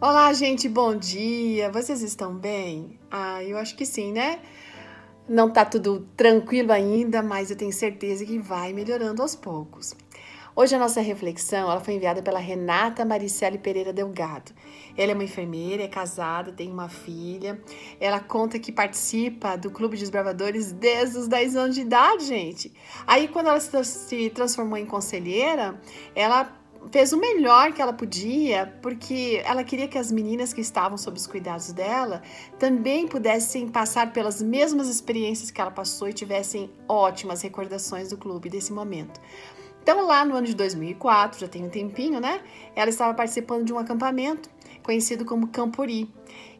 Olá, gente, bom dia. Vocês estão bem? Ah, eu acho que sim, né? Não tá tudo tranquilo ainda, mas eu tenho certeza que vai melhorando aos poucos. Hoje a nossa reflexão ela foi enviada pela Renata Maricele Pereira Delgado. Ela é uma enfermeira, é casada, tem uma filha. Ela conta que participa do Clube de Desbravadores desde os 10 anos de idade, gente. Aí, quando ela se transformou em conselheira, ela fez o melhor que ela podia, porque ela queria que as meninas que estavam sob os cuidados dela também pudessem passar pelas mesmas experiências que ela passou e tivessem ótimas recordações do clube desse momento. Então, lá no ano de 2004, já tem um tempinho, né? Ela estava participando de um acampamento conhecido como Campuri.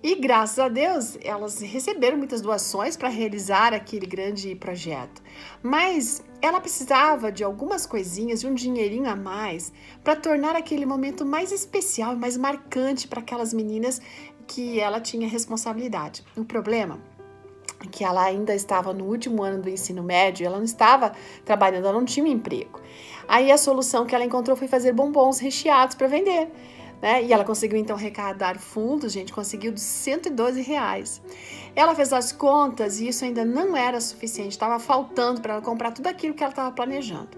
E graças a Deus, elas receberam muitas doações para realizar aquele grande projeto. Mas ela precisava de algumas coisinhas, de um dinheirinho a mais, para tornar aquele momento mais especial mais marcante para aquelas meninas que ela tinha responsabilidade. O problema é que ela ainda estava no último ano do ensino médio, ela não estava trabalhando, ela não tinha um emprego. Aí a solução que ela encontrou foi fazer bombons recheados para vender. Né? E ela conseguiu então arrecadar fundos, gente, conseguiu de 112 reais. Ela fez as contas e isso ainda não era suficiente, estava faltando para ela comprar tudo aquilo que ela estava planejando.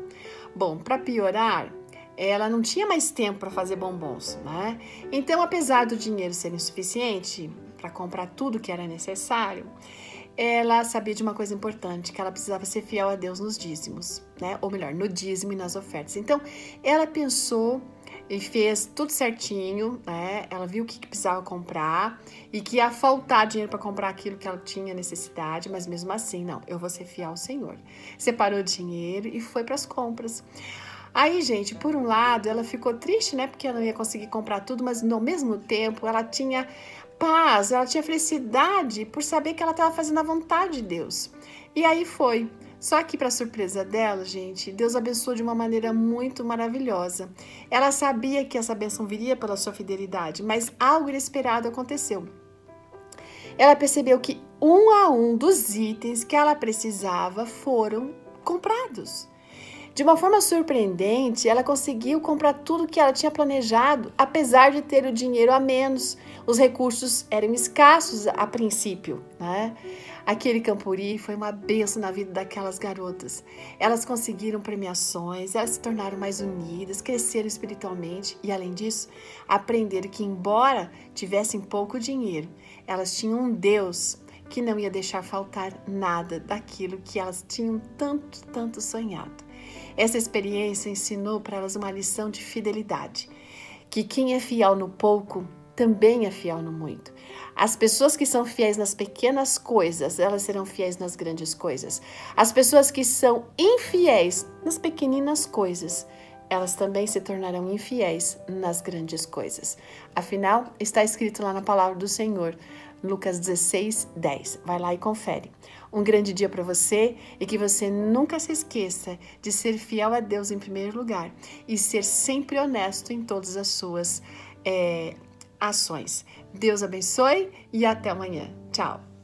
Bom, para piorar, ela não tinha mais tempo para fazer bombons, né? Então, apesar do dinheiro ser insuficiente para comprar tudo que era necessário, ela sabia de uma coisa importante, que ela precisava ser fiel a Deus nos dízimos, né? Ou melhor, no dízimo e nas ofertas. Então, ela pensou e fez tudo certinho, né? Ela viu o que, precisava comprar e que ia faltar dinheiro para comprar aquilo que ela tinha necessidade, mas mesmo assim, não, eu vou ser fiel ao Senhor. Separou dinheiro e foi para as compras. Aí, gente, por um lado, ela ficou triste, né? Porque ela não ia conseguir comprar tudo, mas no mesmo tempo ela tinha paz, ela tinha felicidade por saber que ela estava fazendo a vontade de Deus. E aí foi. Só que, para surpresa dela, gente, Deus abençoou de uma maneira muito maravilhosa. Ela sabia que essa bênção viria pela sua fidelidade, mas algo inesperado aconteceu. Ela percebeu que um a um dos itens que ela precisava foram comprados. De uma forma surpreendente, ela conseguiu comprar tudo que ela tinha planejado, apesar de ter o dinheiro a menos. Os recursos eram escassos a princípio, né? Aquele campuri foi uma benção na vida daquelas garotas. Elas conseguiram premiações, elas se tornaram mais unidas, cresceram espiritualmente e, além disso, aprenderam que, embora tivessem pouco dinheiro, elas tinham um Deus que não ia deixar faltar nada daquilo que elas tinham tanto, tanto sonhado. Essa experiência ensinou para elas uma lição de fidelidade, que quem é fiel no pouco também é fiel no muito. As pessoas que são fiéis nas pequenas coisas, elas serão fiéis nas grandes coisas. As pessoas que são infiéis nas pequeninas coisas, elas também se tornarão infiéis nas grandes coisas. Afinal, está escrito lá na palavra do Senhor, Lucas 16, 10. Vai lá e confere. Um grande dia para você e que você nunca se esqueça de ser fiel a Deus em primeiro lugar e ser sempre honesto em todas as suas é, ações. Deus abençoe e até amanhã. Tchau!